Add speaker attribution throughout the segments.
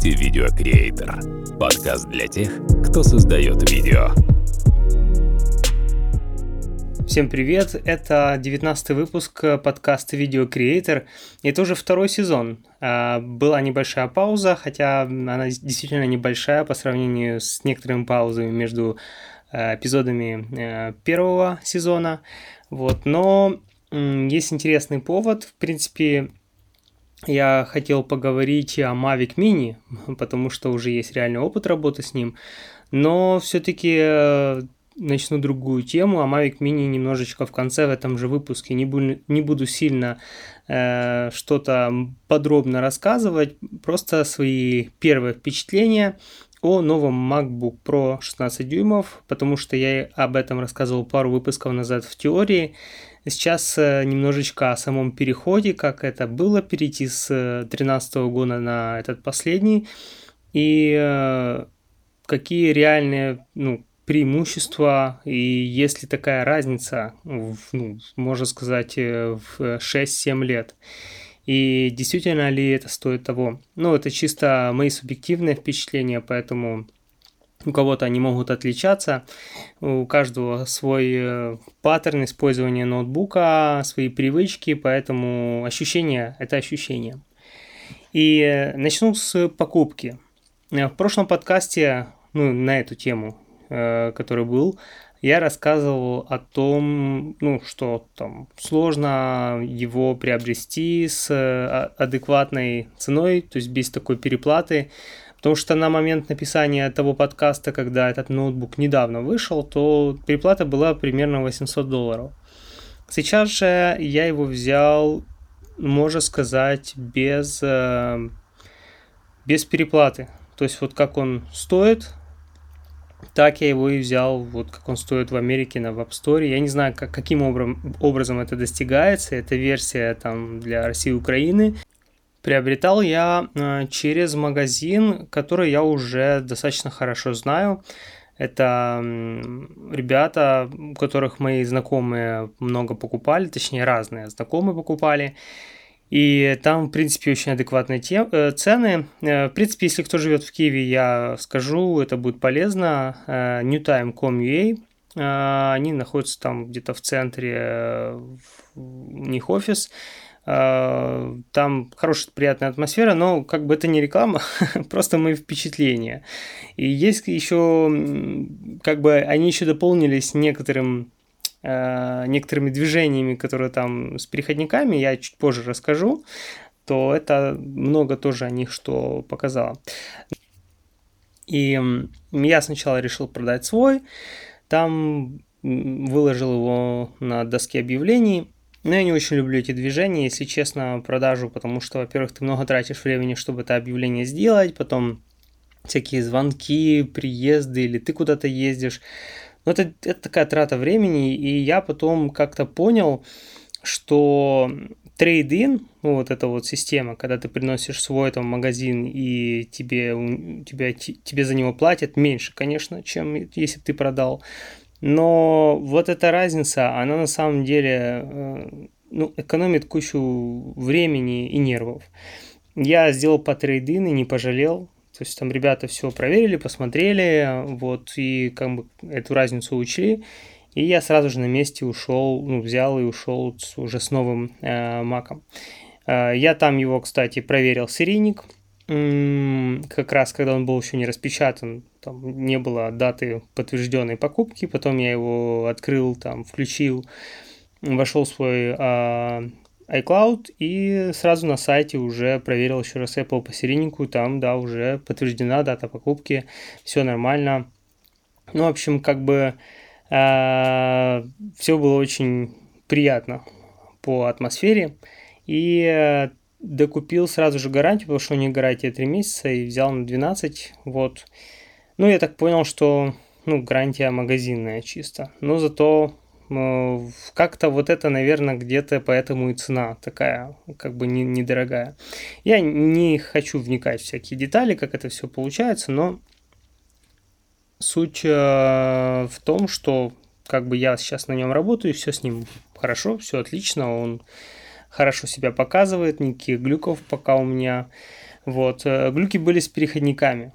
Speaker 1: слушаете «Видео Креатор» — подкаст для тех, кто создает видео.
Speaker 2: Всем привет, это 19 выпуск подкаста «Видео Креатор», и это уже второй сезон. А, была небольшая пауза, хотя она действительно небольшая по сравнению с некоторыми паузами между э, эпизодами э, первого сезона. Вот, но есть интересный повод. В принципе, я хотел поговорить о Mavic Mini, потому что уже есть реальный опыт работы с ним, но все-таки э, начну другую тему, а Mavic Mini немножечко в конце в этом же выпуске. Не, буду, не буду сильно э, что-то подробно рассказывать, просто свои первые впечатления о новом MacBook Pro 16 дюймов, потому что я об этом рассказывал пару выпусков назад в теории. Сейчас э, немножечко о самом переходе, как это было перейти с 2013 э, года на этот последний, и э, какие реальные ну, преимущества, и есть ли такая разница, в, ну, можно сказать, в 6-7 лет. И действительно ли это стоит того? Ну, это чисто мои субъективные впечатления, поэтому у кого-то они могут отличаться, у каждого свой э, паттерн использования ноутбука, свои привычки, поэтому ощущение – это ощущение. И э, начну с покупки. В прошлом подкасте, ну, на эту тему, э, который был, я рассказывал о том, ну, что там сложно его приобрести с адекватной ценой, то есть без такой переплаты, Потому что на момент написания того подкаста, когда этот ноутбук недавно вышел, то переплата была примерно 800 долларов. Сейчас же я его взял, можно сказать, без, э, без переплаты. То есть вот как он стоит, так я его и взял, вот как он стоит в Америке на Web Store. Я не знаю, как, каким образом, образом это достигается. Это версия там для России и Украины. Приобретал я э, через магазин, который я уже достаточно хорошо знаю. Это ребята, которых мои знакомые много покупали, точнее разные знакомые покупали. И там, в принципе, очень адекватные тем, э, цены. Э, в принципе, если кто живет в Киеве, я скажу, это будет полезно. Э, newtime.com.ua э, Они находятся там где-то в центре, э, у них офис. А, там хорошая, приятная атмосфера, но как бы это не реклама, просто мои впечатления. И есть еще, как бы они еще дополнились некоторым а, некоторыми движениями, которые там с переходниками, я чуть позже расскажу, то это много тоже о них что показало. И я сначала решил продать свой, там выложил его на доске объявлений, но я не очень люблю эти движения, если честно, продажу, потому что, во-первых, ты много тратишь времени, чтобы это объявление сделать, потом всякие звонки, приезды, или ты куда-то ездишь. Но это, это такая трата времени, и я потом как-то понял, что трейд-ин, ну, вот эта вот система, когда ты приносишь свой там магазин и тебе, тебя, тебе за него платят меньше, конечно, чем если ты продал. Но вот эта разница, она на самом деле э, ну, экономит кучу времени и нервов. Я сделал по трейдин и не пожалел. То есть там ребята все проверили, посмотрели, вот, и как бы эту разницу учли. И я сразу же на месте ушел, ну, взял и ушел с, уже с новым э, маком. Э, я там его, кстати, проверил серийник – как раз когда он был еще не распечатан, там не было даты подтвержденной покупки, потом я его открыл, там, включил, вошел в свой а, iCloud и сразу на сайте уже проверил еще раз Apple по серийнику, там, да, уже подтверждена дата покупки, все нормально. Ну, в общем, как бы а, все было очень приятно по атмосфере. И докупил сразу же гарантию, потому что у них гарантия 3 месяца, и взял на 12, вот. Ну, я так понял, что, ну, гарантия магазинная чисто, но зато э, как-то вот это, наверное, где-то поэтому и цена такая, как бы не, недорогая. Я не хочу вникать в всякие детали, как это все получается, но суть э, в том, что как бы я сейчас на нем работаю, все с ним хорошо, все отлично, он хорошо себя показывает, никаких глюков пока у меня Вот. Глюки были с переходниками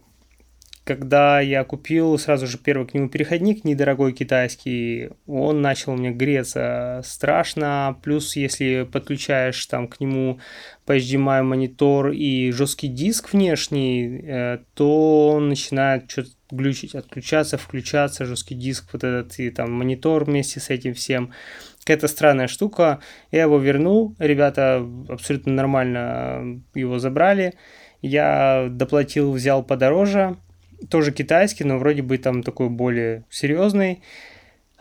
Speaker 2: когда я купил сразу же первый к нему переходник, недорогой китайский, он начал мне греться страшно. Плюс, если подключаешь там к нему по HDMI монитор и жесткий диск внешний, э, то он начинает что-то глючить, отключаться, включаться, жесткий диск, вот этот и там монитор вместе с этим всем. Какая-то странная штука. Я его вернул, ребята абсолютно нормально его забрали. Я доплатил, взял подороже, тоже китайский, но вроде бы там такой более серьезный.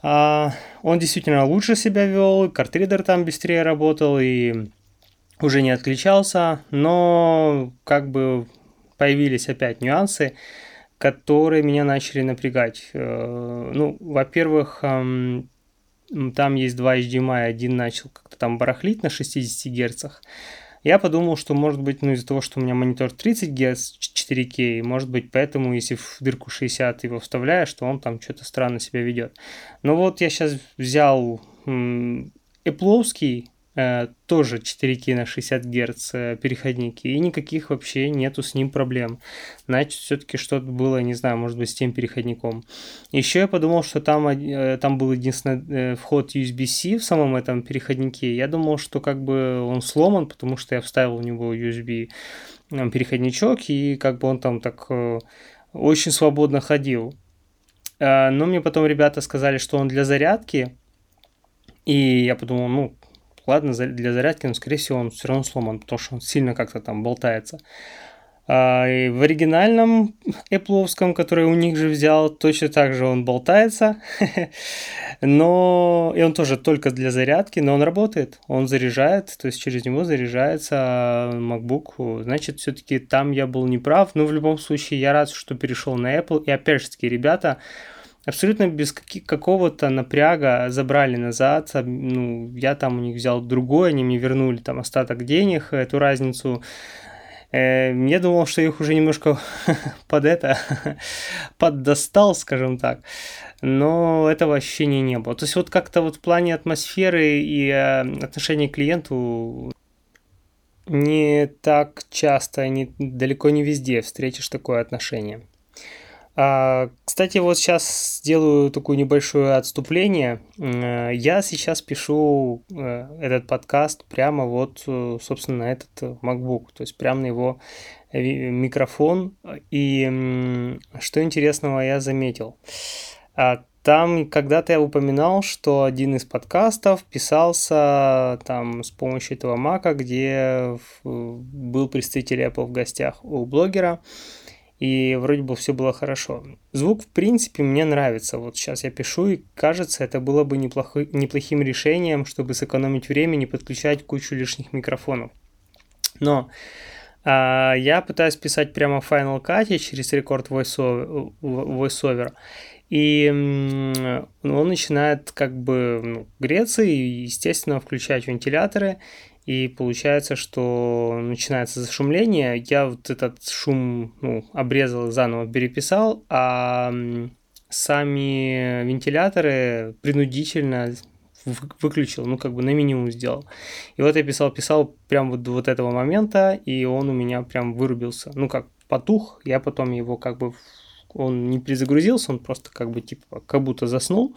Speaker 2: А, он действительно лучше себя вел, картридер там быстрее работал и уже не отключался, но как бы появились опять нюансы, которые меня начали напрягать. Э, ну, во-первых, там есть два HDMI, один начал как-то там барахлить на 60 герцах, я подумал, что может быть, ну из-за того, что у меня монитор 30 Гц 4К, может быть, поэтому, если в дырку 60 его вставляешь, то он там что-то странно себя ведет. Но вот я сейчас взял Эпловский тоже 4К на 60 Гц э, переходники, и никаких вообще нету с ним проблем. Значит, все-таки что-то было, не знаю, может быть, с тем переходником. Еще я подумал, что там, э, там был единственный вход USB-C в самом этом переходнике. Я думал, что как бы он сломан, потому что я вставил в него USB переходничок, и как бы он там так очень свободно ходил. Но мне потом ребята сказали, что он для зарядки, и я подумал, ну, ладно, для зарядки, но, скорее всего, он все равно сломан, потому что он сильно как-то там болтается. А, в оригинальном Apple, который у них же взял, точно так же он болтается, но и он тоже только для зарядки, но он работает, он заряжает, то есть через него заряжается MacBook, значит, все-таки там я был неправ, но в любом случае я рад, что перешел на Apple, и опять же таки, ребята, абсолютно без какого-то напряга забрали назад. Ну, я там у них взял другой, они мне вернули там остаток денег, эту разницу. Э, я думал, что их уже немножко под это, поддостал, скажем так. Но этого ощущения не было. То есть вот как-то вот в плане атмосферы и э, отношения к клиенту не так часто, не, далеко не везде встретишь такое отношение. А, кстати, вот сейчас сделаю такое небольшое отступление. Э, я сейчас пишу э, этот подкаст прямо вот, э, собственно, на этот MacBook, то есть прямо на его микрофон. И что интересного я заметил. А, там когда-то я упоминал, что один из подкастов писался там с помощью этого мака, где был представитель Apple в гостях у блогера и вроде бы все было хорошо. Звук, в принципе, мне нравится. Вот сейчас я пишу, и кажется, это было бы неплохо, неплохим решением, чтобы сэкономить время, не подключать кучу лишних микрофонов. Но а, я пытаюсь писать прямо в Final Cut через рекорд VoiceOver, VoiceOver и он начинает как бы ну, греться и, естественно, включать вентиляторы. И получается, что начинается зашумление. Я вот этот шум ну, обрезал, заново переписал, а сами вентиляторы принудительно выключил, ну, как бы на минимум сделал. И вот я писал, писал прям вот до вот этого момента, и он у меня прям вырубился. Ну, как потух, я потом его как бы, он не перезагрузился, он просто как бы типа, как будто заснул.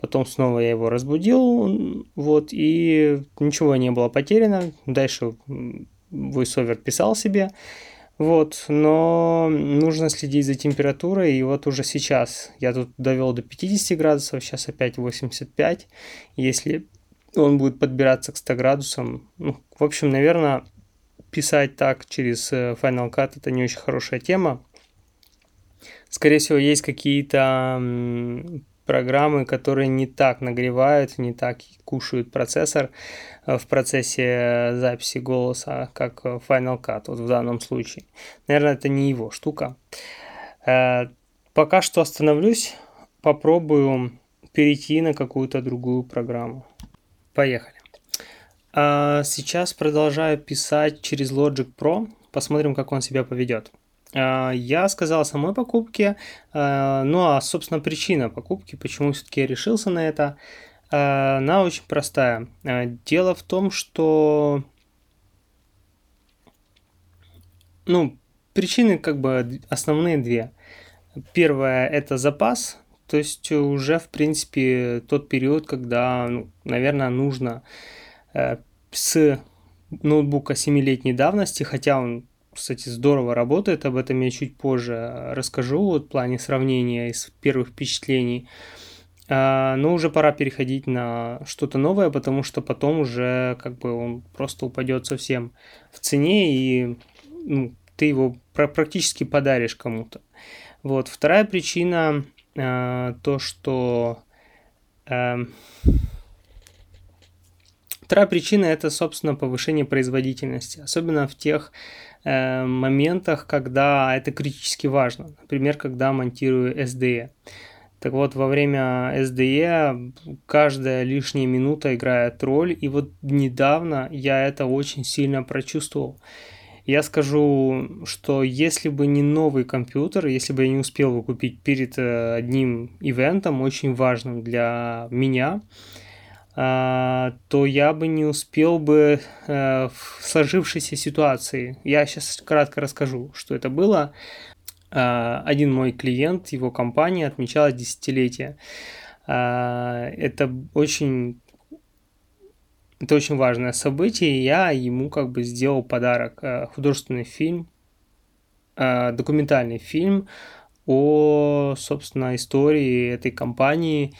Speaker 2: Потом снова я его разбудил, вот, и ничего не было потеряно. Дальше VoiceOver писал себе, вот, но нужно следить за температурой, и вот уже сейчас я тут довел до 50 градусов, сейчас опять 85. Если он будет подбираться к 100 градусам, ну, в общем, наверное, писать так через э, Final Cut это не очень хорошая тема. Скорее всего, есть какие-то программы, которые не так нагревают, не так кушают процессор э, в процессе записи голоса, как Final Cut вот в данном случае. Наверное, это не его штука. Э, пока что остановлюсь, попробую перейти на какую-то другую программу. Поехали. Сейчас продолжаю писать через Logic Pro. Посмотрим, как он себя поведет. А, я сказал о самой покупке, а, ну а, собственно, причина покупки, почему все-таки я решился на это, а, она очень простая. Дело в том, что Ну, причины как бы основные две. Первое – это запас, то есть уже, в принципе, тот период, когда, ну, наверное, нужно э, с ноутбука 7-летней давности, хотя он, кстати, здорово работает, об этом я чуть позже расскажу, вот в плане сравнения из первых впечатлений. А, но уже пора переходить на что-то новое, потому что потом уже как бы он просто упадет совсем в цене, и ну, ты его практически подаришь кому-то. Вот. Вторая причина э, то, что э, Вторая причина это, собственно, повышение производительности, особенно в тех э, моментах, когда это критически важно. Например, когда монтирую SDE. Так вот, во время SDE каждая лишняя минута играет роль, и вот недавно я это очень сильно прочувствовал. Я скажу, что если бы не новый компьютер, если бы я не успел его купить перед э, одним ивентом, очень важным для меня, то я бы не успел бы э, в сложившейся ситуации. Я сейчас кратко расскажу, что это было. А, один мой клиент, его компания отмечала десятилетие. А, это очень это очень важное событие, и я ему как бы сделал подарок. Э, художественный фильм, э, документальный фильм о, собственно, истории этой компании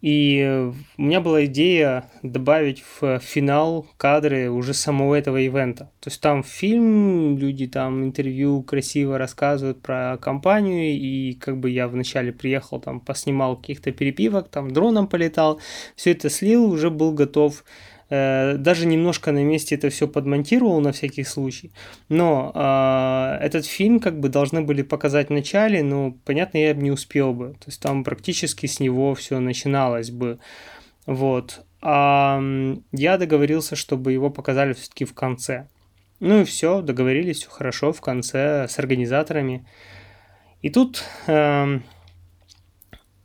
Speaker 2: и у меня была идея добавить в финал кадры уже самого этого ивента. То есть там фильм, люди там интервью красиво рассказывают про компанию, и как бы я вначале приехал, там поснимал каких-то перепивок, там дроном полетал, все это слил, уже был готов даже немножко на месте это все подмонтировал на всякий случай. Но э, этот фильм как бы должны были показать в начале, но, понятно, я бы не успел бы. То есть там практически с него все начиналось бы. Вот. А я договорился, чтобы его показали все-таки в конце. Ну и все, договорились, все хорошо в конце с организаторами. И тут э,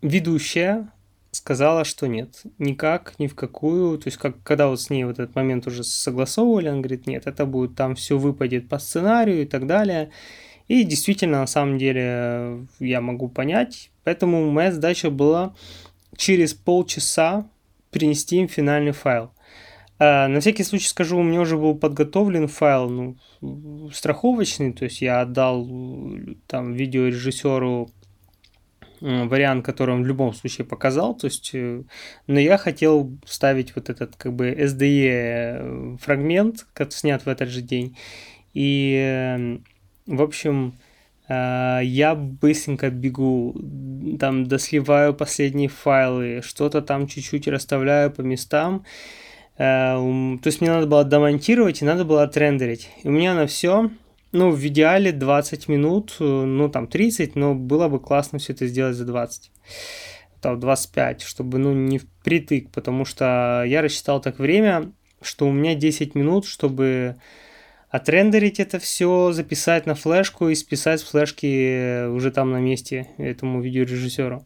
Speaker 2: ведущая сказала, что нет, никак, ни в какую. То есть, как, когда вот с ней вот этот момент уже согласовывали, он говорит, нет, это будет там все выпадет по сценарию и так далее. И действительно, на самом деле, я могу понять. Поэтому моя задача была через полчаса принести им финальный файл. А, на всякий случай скажу, у меня уже был подготовлен файл, ну, страховочный, то есть я отдал там видеорежиссеру вариант, который он в любом случае показал, то есть, э, но я хотел ставить вот этот как бы SDE э, фрагмент, как снят в этот же день, и, эм, в общем, э, я быстренько бегу, там досливаю последние файлы, что-то там чуть-чуть расставляю по местам, то есть мне надо было домонтировать и надо было отрендерить. И у меня на все ну, в идеале 20 минут, э, ну, там 30, но было бы классно все это сделать за 20. Там 25, чтобы, ну, не впритык, потому что я рассчитал так время, что у меня 10 минут, чтобы отрендерить это все, записать на флешку и списать с флешки уже там на месте этому видеорежиссеру.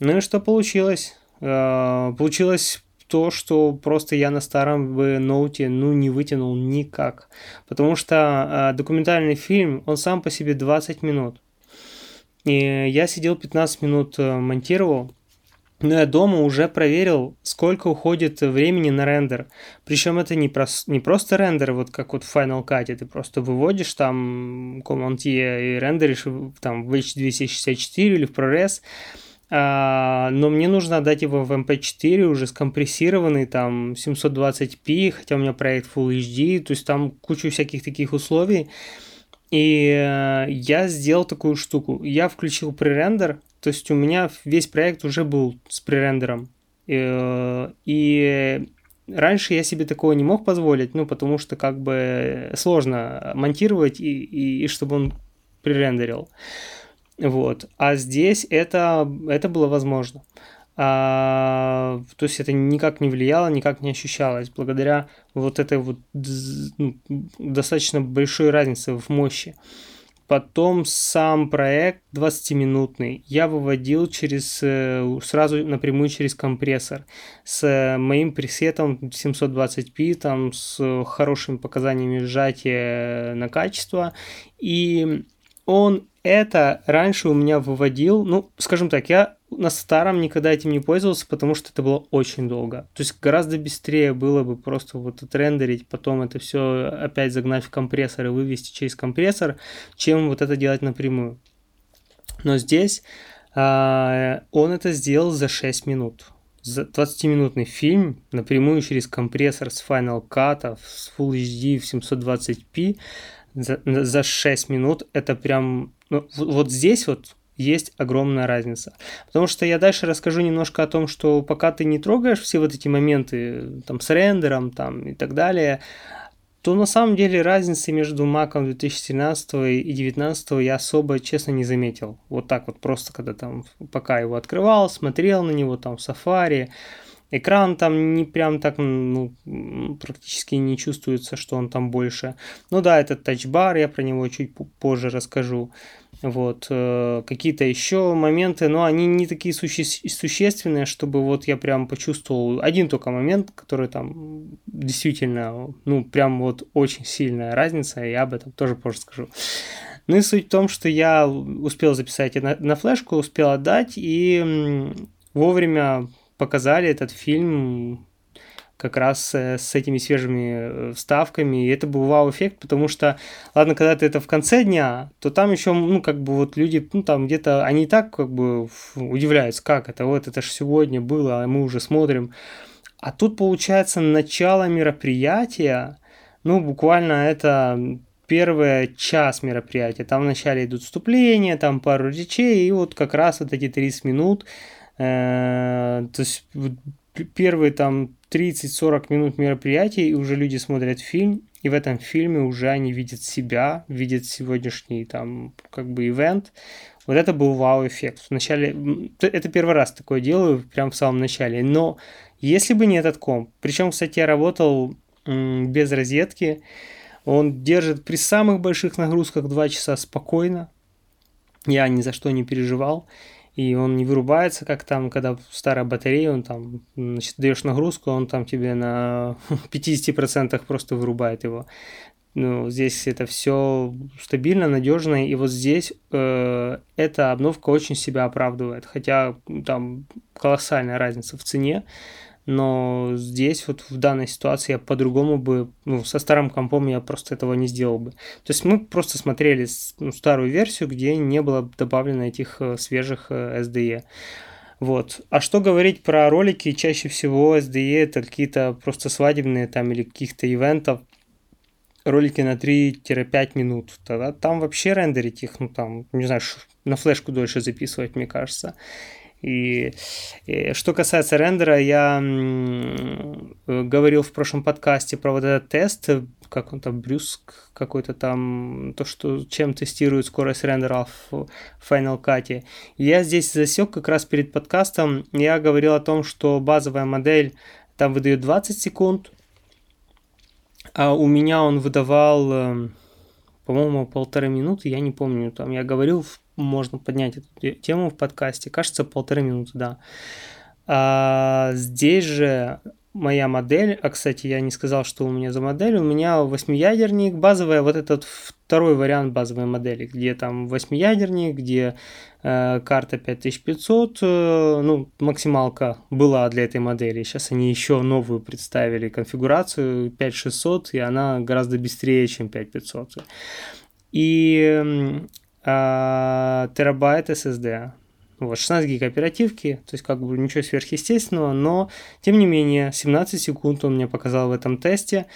Speaker 2: Ну и что получилось? Э, получилось то, что просто я на старом бы ноуте ну не вытянул никак. Потому что э, документальный фильм, он сам по себе 20 минут. И я сидел 15 минут э, монтировал, но я дома уже проверил, сколько уходит времени на рендер. Причем это не, прос, не просто рендер, вот как вот в Final Cut, ты просто выводишь там Command-E и рендеришь там в H264 или в ProRes, но мне нужно отдать его в MP4 эм уже скомпрессированный, там 720p, хотя у меня проект Full HD, то есть там кучу всяких таких условий. И э, я сделал такую штуку. Я включил пререндер, то есть у меня весь проект уже был с пререндером. И, э, и раньше я себе такого не мог позволить, ну, потому что как бы сложно монтировать и, и, и чтобы он пререндерил. Вот. А здесь это, это было возможно. А, то есть это никак не влияло, никак не ощущалось, благодаря вот этой вот ну, достаточно большой разнице в мощи. Потом сам проект 20-минутный я выводил через э, сразу напрямую через компрессор с моим пресетом 720p, там с хорошими показаниями сжатия на качество. И он это раньше у меня выводил, ну, скажем так, я на старом никогда этим не пользовался, потому что это было очень долго. То есть гораздо быстрее было бы просто вот отрендерить, потом это все опять загнать в компрессор и вывести через компрессор, чем вот это делать напрямую. Но здесь а, он это сделал за 6 минут. За 20-минутный фильм напрямую через компрессор с Final Cut, с Full HD в 720p за, за 6 минут это прям... Ну, вот здесь вот есть огромная разница. Потому что я дальше расскажу немножко о том, что пока ты не трогаешь все вот эти моменты там с рендером там и так далее, то на самом деле разницы между Mac 2017 и 2019 я особо, честно, не заметил. Вот так вот просто, когда там, пока его открывал, смотрел на него там в Safari, Экран там не прям так, ну, практически не чувствуется, что он там больше. Ну да, этот тачбар, я про него чуть позже расскажу. Вот, э, какие-то еще моменты, но они не такие суще существенные, чтобы вот я прям почувствовал один только момент, который там действительно, ну, прям вот очень сильная разница, и я об этом тоже позже скажу. Ну и суть в том, что я успел записать на, на флешку, успел отдать, и вовремя показали этот фильм как раз э, с этими свежими э, вставками, и это был вау-эффект, потому что, ладно, когда ты это в конце дня, то там еще, ну, как бы вот люди, ну, там где-то, они и так как бы удивляются, как это, вот это же сегодня было, а мы уже смотрим. А тут, получается, начало мероприятия, ну, буквально это первый час мероприятия. Там вначале идут вступления, там пару речей, и вот как раз вот эти 30 минут Э, то есть первые там 30-40 минут мероприятий, и уже люди смотрят фильм, и в этом фильме уже они видят себя, видят сегодняшний там как бы ивент. Вот это был вау-эффект. Вначале, это первый раз такое делаю, прям в самом начале. Но если бы не этот комп, причем, кстати, я работал без розетки, он держит при самых больших нагрузках 2 часа спокойно. Я ни за что не переживал и он не вырубается, как там, когда старая батарея, он там, значит, даешь нагрузку, он там тебе на 50% просто вырубает его. Ну, здесь это все стабильно, надежно, и вот здесь э, эта обновка очень себя оправдывает, хотя там колоссальная разница в цене, но здесь вот в данной ситуации я по-другому бы, ну, со старым компом я просто этого не сделал бы. То есть мы просто смотрели ну, старую версию, где не было добавлено этих э, свежих э, SDE. Вот. А что говорить про ролики? Чаще всего SDE это какие-то просто свадебные там или каких-то ивентов, ролики на 3-5 минут. Тогда там вообще рендерить их, ну там, не знаю, на флешку дольше записывать, мне кажется. И, и что касается рендера, я говорил в прошлом подкасте про вот этот тест, как он там, Брюск какой-то там, то, что чем тестирует скорость рендера в Final Cut. Я здесь засек как раз перед подкастом, я говорил о том, что базовая модель там выдает 20 секунд, а у меня он выдавал, эм, по-моему, полторы минуты, я не помню, там я говорил в можно поднять эту тему в подкасте. Кажется, полторы минуты, да. А здесь же моя модель, а, кстати, я не сказал, что у меня за модель, у меня восьмиядерник, базовая, вот этот второй вариант базовой модели, где там восьмиядерник, где э, карта 5500, э, ну, максималка была для этой модели, сейчас они еще новую представили конфигурацию 5600, и она гораздо быстрее, чем 5500. И а, терабайт SSD. Вот, 16 гиг оперативки, то есть как бы ничего сверхъестественного, но тем не менее 17 секунд он мне показал в этом тесте.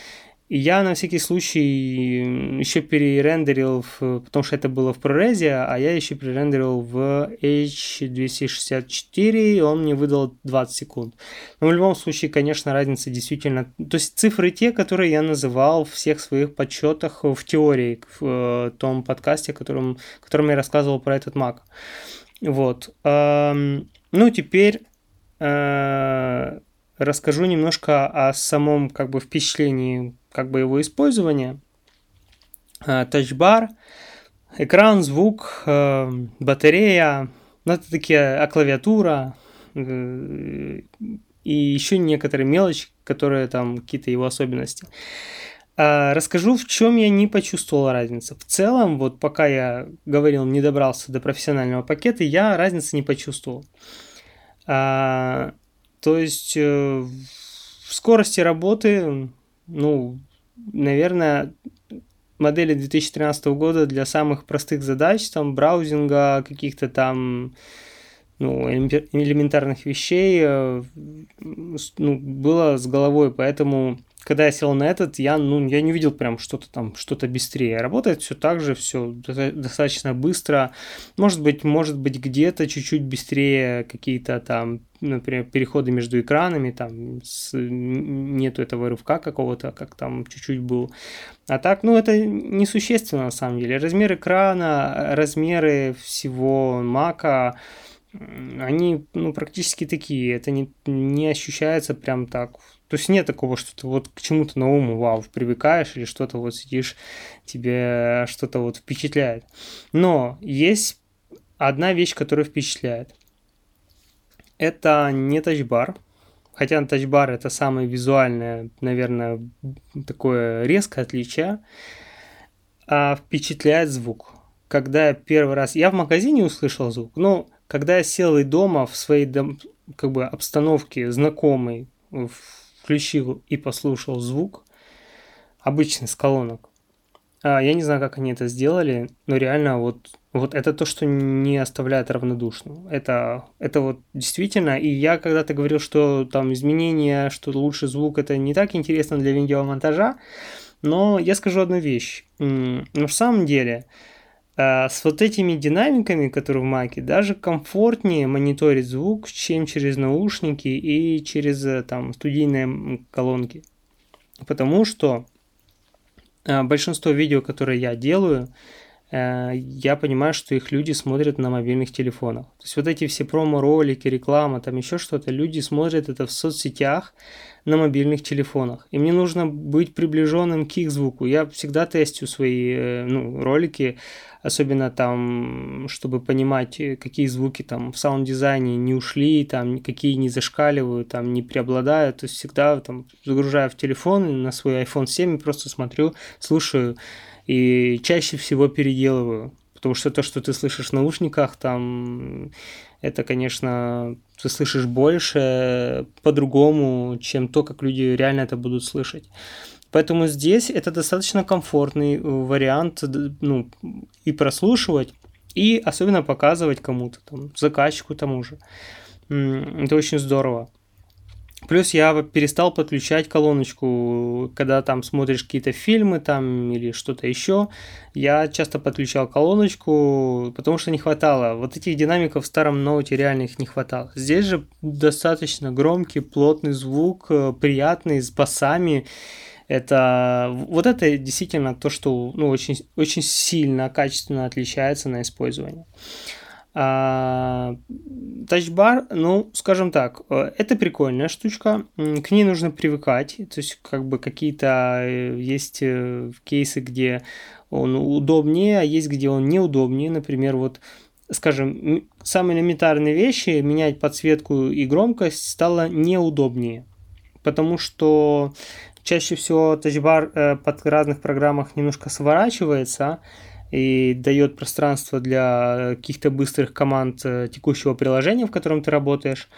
Speaker 2: И я на всякий случай еще перерендерил, в, потому что это было в ProRes, а я еще перерендерил в H264, и он мне выдал 20 секунд. Но в любом случае, конечно, разница действительно... То есть цифры те, которые я называл в всех своих подсчетах в теории, в том подкасте, которым, которым я рассказывал про этот Mac. Вот. Ну, теперь э, расскажу немножко о самом как бы впечатлении как бы его использования. Тачбар экран, звук, э, батарея, ну, это такие, а клавиатура, э, и еще некоторые мелочи, которые там какие-то его особенности. А, расскажу, в чем я не почувствовал разницы. В целом, вот пока я говорил, не добрался до профессионального пакета, я разницы не почувствовал. А, то есть в скорости работы, ну, наверное, модели 2013 года для самых простых задач, там, браузинга, каких-то там ну, элементарных вещей э, ну, было с головой, поэтому когда я сел на этот, я, ну, я не видел прям что-то там, что-то быстрее. Работает все так же, все достаточно быстро. Может быть, может быть где-то чуть-чуть быстрее какие-то там, например, переходы между экранами, там с, нету этого рывка какого-то, как там чуть-чуть был. А так, ну, это несущественно на самом деле. Размер экрана, размеры всего мака, они ну, практически такие. Это не, не ощущается прям так то есть нет такого, что ты вот к чему-то новому, вау, привыкаешь или что-то вот сидишь, тебе что-то вот впечатляет. Но есть одна вещь, которая впечатляет. Это не тачбар, хотя тачбар это самое визуальное, наверное, такое резкое отличие, а впечатляет звук. Когда я первый раз, я в магазине услышал звук, но когда я сел и дома в своей дом, как бы обстановке знакомой, в включил и послушал звук, обычный с колонок. А, я не знаю, как они это сделали, но реально вот, вот это то, что не оставляет равнодушным. Это, это вот действительно, и я когда-то говорил, что там изменения, что лучший звук, это не так интересно для видеомонтажа, но я скажу одну вещь. На самом деле, с вот этими динамиками, которые в Маке, даже комфортнее мониторить звук, чем через наушники и через э, там студийные колонки. Потому что а, большинство видео, которые я делаю, э, я понимаю, что их люди смотрят на мобильных телефонах. То есть вот эти все промо-ролики, реклама, там еще что-то, люди смотрят это в соцсетях, на мобильных телефонах. И мне нужно быть приближенным к их звуку. Я всегда тестю свои э, ну, ролики, особенно там, чтобы понимать, э, какие звуки там в саунд-дизайне не ушли, там какие не зашкаливают, там не преобладают. То есть всегда там загружаю в телефон на свой iPhone 7 и просто смотрю, слушаю и чаще всего переделываю. Потому что то, что ты слышишь в наушниках, там это, конечно, ты слышишь больше по-другому, чем то, как люди реально это будут слышать. Поэтому здесь это достаточно комфортный вариант ну, и прослушивать, и особенно показывать кому-то, там, заказчику тому же. Это очень здорово. Плюс я перестал подключать колоночку, когда там смотришь какие-то фильмы там или что-то еще. Я часто подключал колоночку, потому что не хватало. Вот этих динамиков в старом ноуте реально их не хватало. Здесь же достаточно громкий, плотный звук, э, приятный, с басами. Это вот это действительно то, что ну, очень, очень сильно, качественно отличается на использование. А, тачбар, ну, скажем так, э, это прикольная штучка, к ней нужно привыкать, то есть как бы какие-то э, есть э, кейсы, где он удобнее, а есть где он неудобнее, например, вот скажем, самые элементарные вещи, менять подсветку и громкость стало неудобнее, потому что чаще всего тачбар под разных программах немножко сворачивается, и дает пространство для каких-то быстрых команд э, текущего приложения, в котором ты работаешь.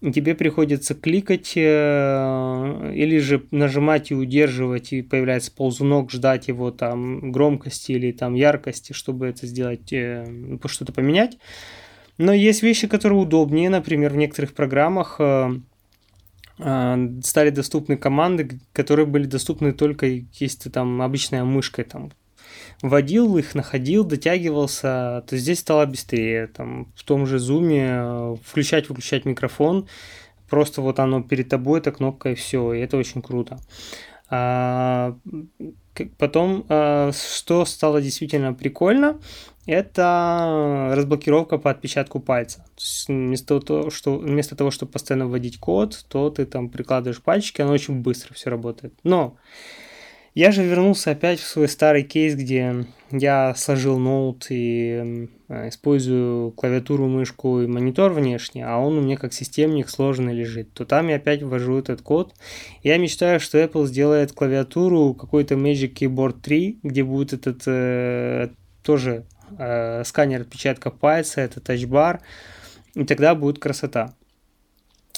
Speaker 2: И тебе приходится кликать э, или же нажимать и удерживать, и появляется ползунок, ждать его там громкости или там яркости, чтобы это сделать, э, что-то поменять. Но есть вещи, которые удобнее, например, в некоторых программах стали доступны команды, которые были доступны только если там обычная мышкой, там вводил их, находил, дотягивался, то здесь стало быстрее. Там, в том же зуме э, включать-выключать микрофон, просто вот оно перед тобой, эта кнопка и все, и это очень круто. А, потом, а, что стало действительно прикольно, это разблокировка по отпечатку пальца. То есть вместо того, что, вместо того, чтобы постоянно вводить код, то ты там прикладываешь пальчики, оно очень быстро все работает. Но Я же вернулся опять в свой старый кейс, где я сложил ноут и э, использую клавиатуру, мышку и монитор внешне, а он у меня как системник сложно лежит. То там я опять ввожу этот код. Я мечтаю, что Apple сделает клавиатуру какой-то Magic Keyboard 3, где будет этот э, тоже э, сканер отпечатка пальца, это тачбар, и тогда будет красота.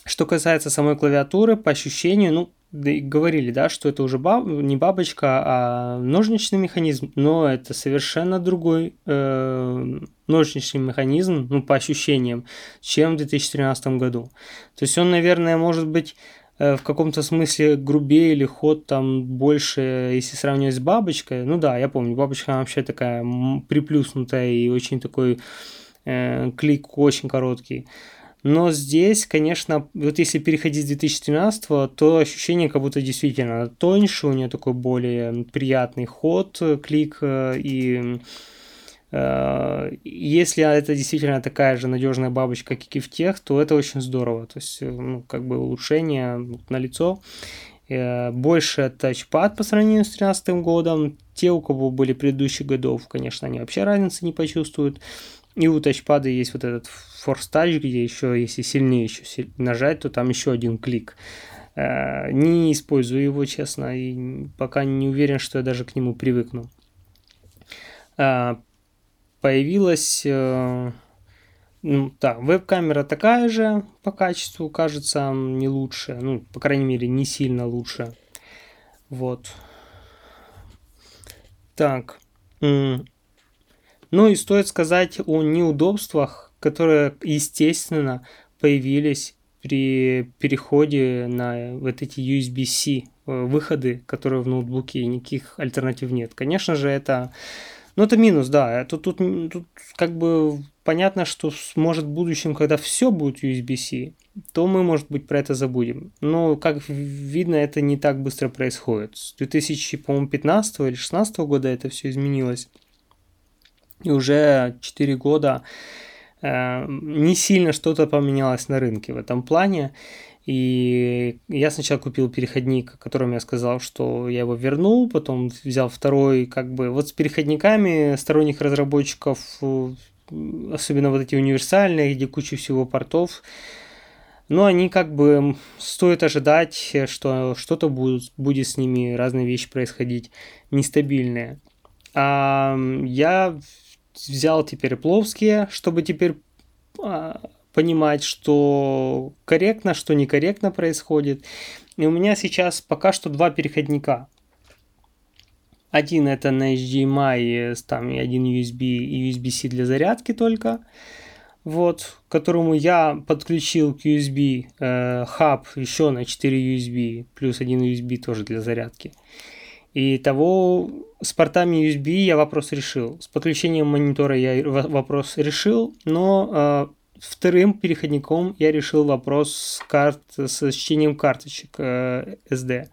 Speaker 2: Что касается самой клавиатуры, по ощущению, ну, говорили, да, что это уже баб, не бабочка, а ножничный механизм, но это совершенно другой э, ножничный механизм, ну, по ощущениям, чем в 2013 году. То есть он, наверное, может быть в каком-то смысле грубее или ход там больше, если сравнивать с бабочкой. Ну да, я помню, бабочка вообще такая приплюснутая и очень такой э, клик очень короткий. Но здесь, конечно, вот если переходить с 2013, то ощущение как будто действительно тоньше, у нее такой более приятный ход, клик, э, и э, если это действительно такая же надежная бабочка, как и в тех, то это очень здорово. То есть, э, ну, как бы улучшение на лицо. Больше тачпад по сравнению с 2013 годом. Те, у кого были предыдущих годов, конечно, они вообще разницы не почувствуют. И у тачпада есть вот этот Force Touch, где еще, если сильнее еще нажать, то там еще один клик. Э, не использую его, честно, и пока не уверен, что я даже к нему привыкну. Появилась... Э, ну, да, веб-камера такая же по качеству, кажется, не лучше. Ну, по крайней мере, не сильно лучше. Вот. Так. Ну и стоит сказать о неудобствах, которые, естественно, появились при переходе на вот эти USB-C э, выходы, которые в ноутбуке, никаких альтернатив нет. Конечно же, это... Ну, это минус, да. Тут, тут, тут как бы понятно, что может в будущем, когда все будет USB-C, то мы, может быть, про это забудем. Но, как видно, это не так быстро происходит. С 2015 или 2016 года это все изменилось. И уже 4 года э, не сильно что-то поменялось на рынке в этом плане. И я сначала купил переходник, о котором я сказал, что я его вернул, потом взял второй, как бы, вот с переходниками сторонних разработчиков, особенно вот эти универсальные, где куча всего портов, но они как бы стоит ожидать, что что-то будет, будет с ними, разные вещи происходить, нестабильные. А я взял теперь пловские, чтобы теперь а, понимать, что корректно, что некорректно происходит. И у меня сейчас пока что два переходника. Один это на HDMI, там и один USB и USB-C для зарядки только. Вот, которому я подключил к USB э, хаб еще на 4 USB, плюс один USB тоже для зарядки. И того с портами USB я вопрос решил. С подключением монитора я вопрос решил, но э, вторым переходником я решил вопрос с, карт, с чтением карточек э, SD.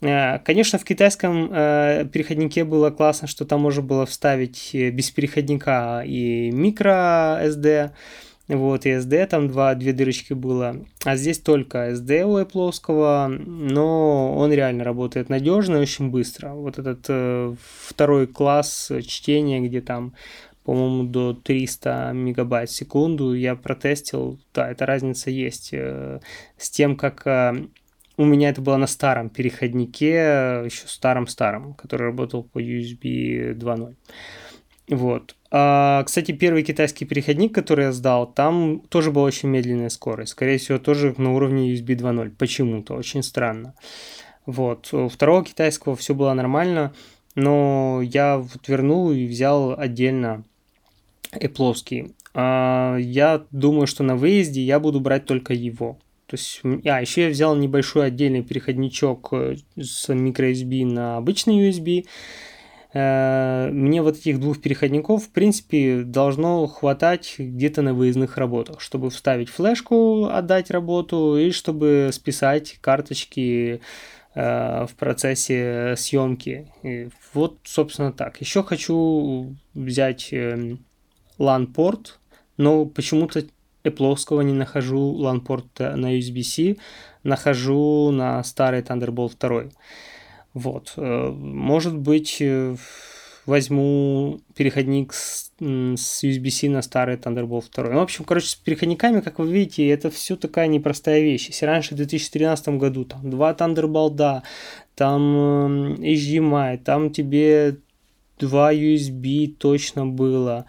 Speaker 2: Э, конечно, в китайском э, переходнике было классно, что там можно было вставить э, без переходника и микро SD. Вот, и SD, там два, две дырочки было. А здесь только SD у Apple, но он реально работает надежно и очень быстро. Вот этот э, второй класс чтения, где там, по-моему, до 300 мегабайт в секунду, я протестил. Да, эта разница есть. Э, с тем, как э, у меня это было на старом переходнике, еще старом-старом, который работал по USB 2.0. Вот. А, кстати, первый китайский переходник, который я сдал, там тоже была очень медленная скорость. Скорее всего, тоже на уровне USB 2.0. Почему-то. Очень странно. Вот. У второго китайского все было нормально, но я вот вернул и взял отдельно Apple. А, я думаю, что на выезде я буду брать только его. То есть, а, еще я взял небольшой отдельный переходничок э, с microUSB на обычный USB. Э, мне вот этих двух переходников, в принципе, должно хватать где-то на выездных работах, чтобы вставить флешку, отдать работу и чтобы списать карточки э, в процессе съемки. И вот, собственно, так. Еще хочу взять LAN-порт, но почему-то Apple не нахожу LAN-порт на USB-C, нахожу на старый Thunderbolt 2. Вот. Э, может быть, э, возьму переходник с, с USB-C на старый Thunderbolt 2. Ну, в общем, короче, с переходниками, как вы видите, это все такая непростая вещь. Если раньше в 2013 году там два Thunderbolt, там HDMI, там тебе два USB точно было,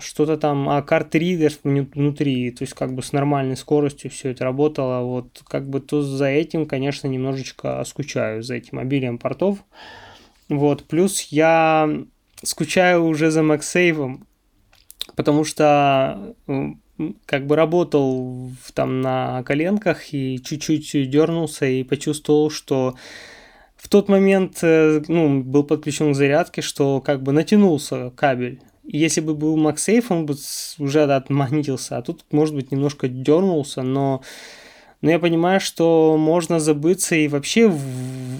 Speaker 2: что-то там, а карт-ридер внутри, то есть как бы с нормальной скоростью все это работало, вот как бы то за этим, конечно, немножечко скучаю, за этим обилием портов, вот, плюс я скучаю уже за MagSafe, потому что как бы работал там на коленках и чуть-чуть дернулся и почувствовал, что в тот момент э, ну, был подключен к зарядке, что как бы натянулся кабель. Если бы был MagSafe, он бы уже отманился, а тут, может быть, немножко дернулся, но, но я понимаю, что можно забыться и вообще,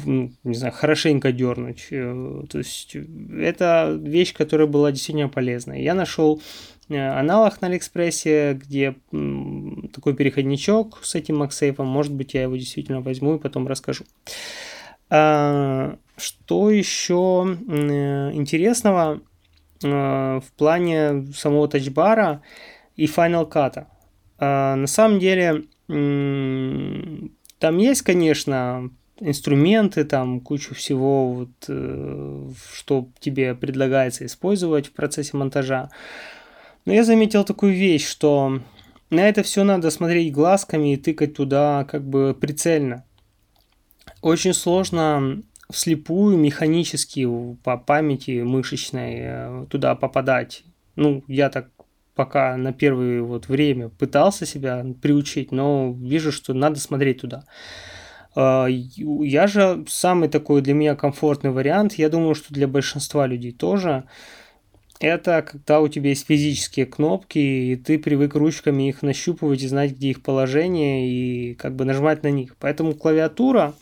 Speaker 2: ну, не знаю, хорошенько дернуть. Э, то есть это вещь, которая была действительно полезной. Я нашел э, аналог на Алиэкспрессе, где такой переходничок с этим MagSafe, может быть, я его действительно возьму и потом расскажу. А, что еще интересного в плане самого тачбара и Final Cut? А, на самом деле, там есть, конечно, инструменты, там кучу всего, вот, э, что тебе предлагается использовать в процессе монтажа. Но я заметил такую вещь, что на это все надо смотреть глазками и тыкать туда как бы прицельно очень сложно вслепую механически по памяти мышечной э, туда попадать. Ну, я так пока на первое вот время пытался себя приучить, но вижу, что надо смотреть туда. А, я же самый такой для меня комфортный вариант, я думаю, что для большинства людей тоже, это когда у тебя есть физические кнопки, и ты привык ручками их нащупывать и знать, где их положение, и как бы нажимать на них. Поэтому клавиатура,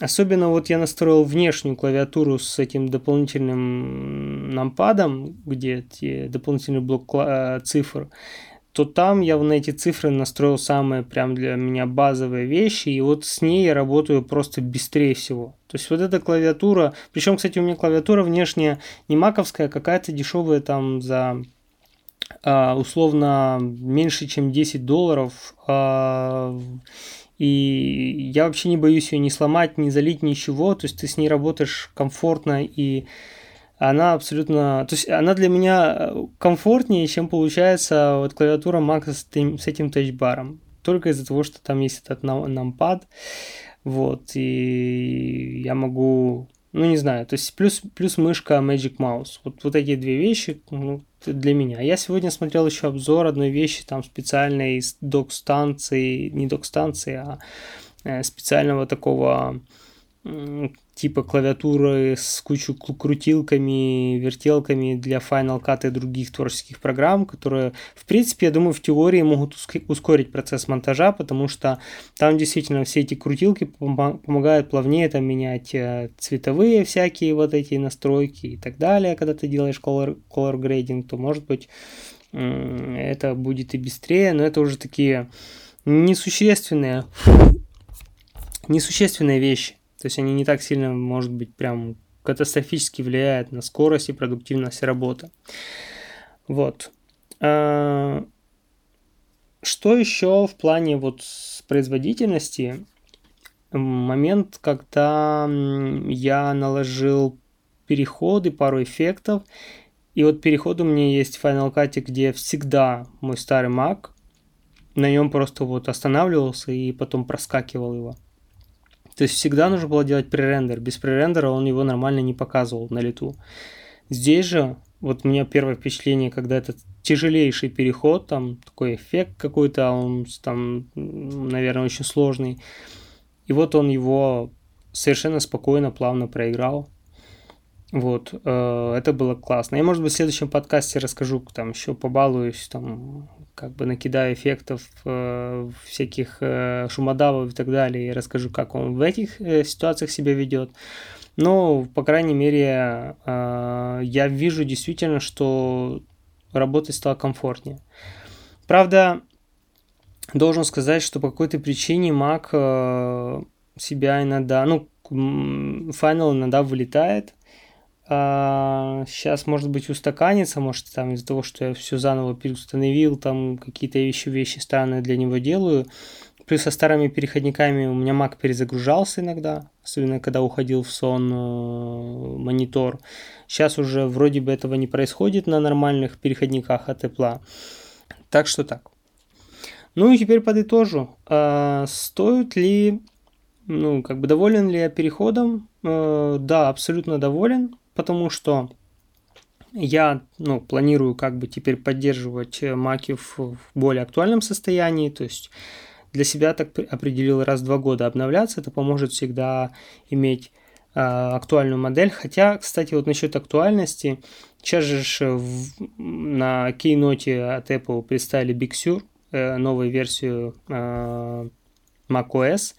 Speaker 2: Особенно вот я настроил внешнюю клавиатуру с этим дополнительным нампадом, где те дополнительный блок э, цифр, то там я на эти цифры настроил самые прям для меня базовые вещи, и вот с ней я работаю просто быстрее всего. То есть вот эта клавиатура, причем, кстати, у меня клавиатура внешняя не маковская, а какая-то дешевая там за а, условно меньше, чем 10 долларов. И я вообще не боюсь ее не сломать, не залить, ничего. То есть ты с ней работаешь комфортно и она абсолютно... То есть она для меня э, комфортнее, чем получается вот клавиатура Mac с, с этим тачбаром. Только из-за того, что там есть этот нампад. Вот, и я могу ну, не знаю, то есть плюс, плюс мышка Magic Mouse. Вот, вот эти две вещи ну, для меня. Я сегодня смотрел еще обзор одной вещи, там специальной из док-станции, не док-станции, а э, специального такого типа клавиатуры с кучей крутилками, вертелками для Final Cut и других творческих программ, которые, в принципе, я думаю, в теории могут ускорить процесс монтажа, потому что там действительно все эти крутилки помогают плавнее там менять э, цветовые всякие вот эти настройки и так далее. Когда ты делаешь color, color grading, то, может быть, это будет и быстрее, но это уже такие несущественные, несущественные вещи. То есть они не так сильно, может быть, прям катастрофически влияют на скорость и продуктивность работы. Вот. А, что еще в плане вот производительности? Момент, когда я наложил переходы, пару эффектов, и вот переход у меня есть в Final Cut, где всегда мой старый Mac, на нем просто вот останавливался и потом проскакивал его. То есть всегда нужно было делать пререндер. Без пререндера он его нормально не показывал на лету. Здесь же, вот у меня первое впечатление, когда этот тяжелейший переход, там такой эффект какой-то, он там, наверное, очень сложный. И вот он его совершенно спокойно, плавно проиграл. Вот, э, это было классно. Я, может быть, в следующем подкасте расскажу, там еще побалуюсь, там, как бы накидаю эффектов, э, всяких э, шумодавов и так далее, и расскажу, как он в этих ситуациях себя ведет. Но, по крайней мере, я вижу действительно, что работать стало комфортнее. Правда, должен сказать, что по какой-то причине Mac себя иногда, ну, Final иногда вылетает. А, сейчас, может быть, устаканится, может, там из-за того, что я все заново переустановил, там какие-то еще вещи странные для него делаю. Плюс со старыми переходниками у меня Mac перезагружался иногда, особенно когда уходил в сон э, монитор. Сейчас уже вроде бы этого не происходит на нормальных переходниках от Apple. Так что так. Ну и теперь подытожу. А, стоит ли, ну, как бы доволен ли я переходом? А, да, абсолютно доволен, потому что я ну, планирую как бы теперь поддерживать маки в, более актуальном состоянии, то есть для себя так определил раз в два года обновляться, это поможет всегда иметь э, актуальную модель. Хотя, кстати, вот насчет актуальности, сейчас же в, на кейноте от Apple представили Big Sur, э, новую версию э, macOS,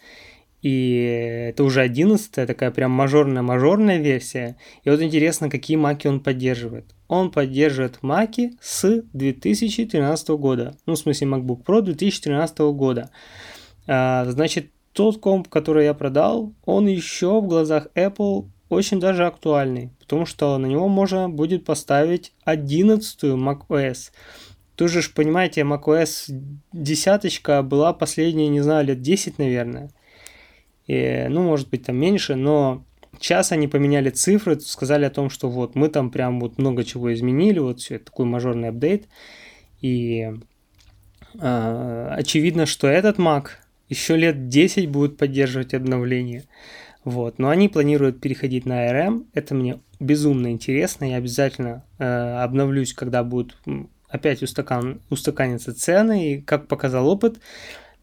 Speaker 2: и это уже 11 такая прям мажорная-мажорная версия. И вот интересно, какие маки он поддерживает. Он поддерживает маки с 2013 года. Ну, в смысле, MacBook Pro 2013 года. А, значит, тот комп, который я продал, он еще в глазах Apple очень даже актуальный, потому что на него можно будет поставить 11 macOS. Тоже же понимаете, macOS десяточка была последние, не знаю, лет 10, наверное. И, ну, может быть, там меньше, но сейчас они поменяли цифры, сказали о том, что вот мы там прям вот много чего изменили, вот все, это такой мажорный апдейт. И э, очевидно, что этот Mac еще лет 10 будет поддерживать обновление. Вот. Но они планируют переходить на ARM. Это мне безумно интересно. Я обязательно э, обновлюсь, когда будут опять устакан, устаканятся цены. И как показал опыт,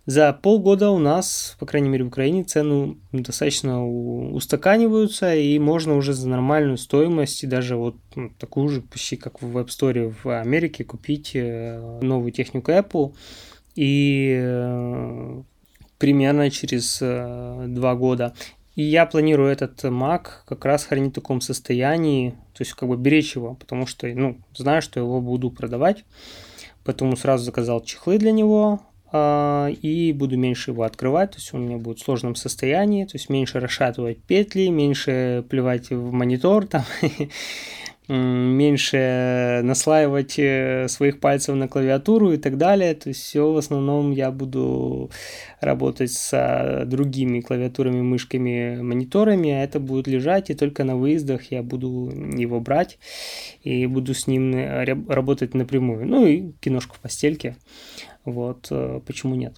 Speaker 2: за полгода у нас, по крайней мере в Украине, цены достаточно устаканиваются, и можно уже за нормальную стоимость, и даже вот ну, такую же, почти как в App Store в Америке, купить э, новую технику Apple. И э, примерно через э, два года. И я планирую этот Mac как раз хранить в таком состоянии, то есть как бы беречь его, потому что, ну, знаю, что его буду продавать. Поэтому сразу заказал чехлы для него, и буду меньше его открывать, то есть он у меня будет в сложном состоянии, то есть меньше расшатывать петли, меньше плевать в монитор там, меньше наслаивать э, своих пальцев на клавиатуру и так далее. То есть все в основном я буду работать с другими клавиатурами, мышками, мониторами, а это будет лежать, и только на выездах я буду его брать и буду с ним э, работать напрямую. Ну и киношку в постельке. Вот, э, почему нет?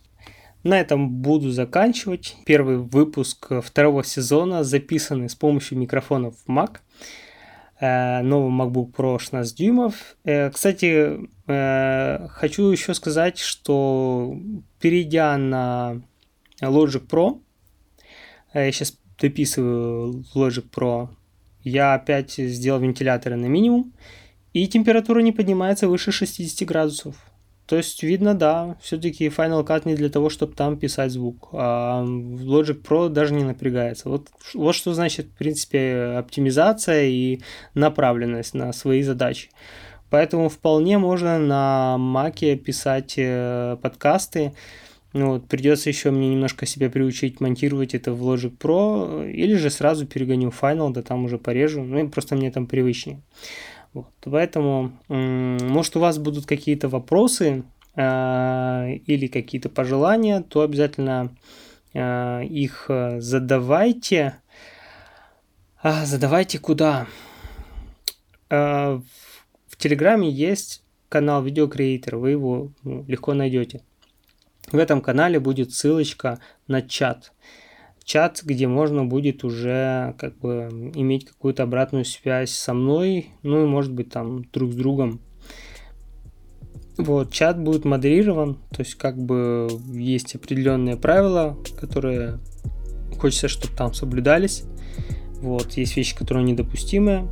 Speaker 2: На этом буду заканчивать. Первый выпуск второго сезона, записанный с помощью микрофонов Mac. Э, новый MacBook Pro 16 дюймов. Э, кстати, хочу еще сказать, что перейдя на Logic Pro, я сейчас дописываю Logic Pro, я опять сделал вентиляторы на минимум, и температура не поднимается выше 60 градусов. То есть видно, да, все-таки Final Cut не для того, чтобы там писать звук, а Logic Pro даже не напрягается. Вот, вот что значит, в принципе, оптимизация и направленность на свои задачи. Поэтому вполне можно на Маке писать э, подкасты. Ну, вот, придется еще мне немножко себя приучить монтировать это в Logic Pro, или же сразу перегоню Final, да там уже порежу. Ну, просто мне там привычнее. Вот. Поэтому, может, у вас будут какие-то вопросы э, или какие-то пожелания, то обязательно э, их э, задавайте. А, задавайте куда? В Телеграме есть канал Видеокреатор, вы его ну, легко найдете. В этом канале будет ссылочка на чат чат, где можно будет уже как бы иметь какую-то обратную связь со мной, ну и может быть там друг с другом. Вот, чат будет модерирован, то есть как бы есть определенные правила, которые хочется, чтобы там соблюдались. Вот, есть вещи, которые недопустимы,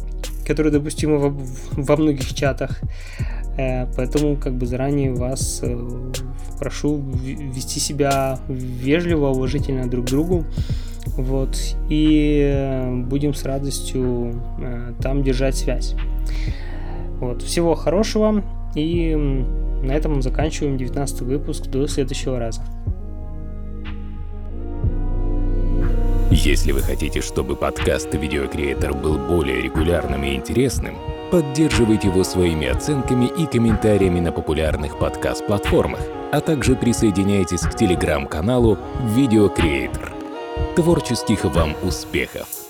Speaker 2: которые допустимы во, во многих чатах. Э, поэтому как бы заранее вас э, прошу вести себя вежливо, уважительно друг к другу. Вот, и э, будем с радостью там держать связь. Вот, всего хорошего, и на этом заканчиваем 19 выпуск. До следующего раза.
Speaker 1: Если вы хотите, чтобы подкаст «Видеокреатор» был более регулярным и интересным, поддерживайте его своими оценками и комментариями на популярных подкаст-платформах, а также присоединяйтесь к телеграм-каналу «Видеокреатор». Творческих вам успехов!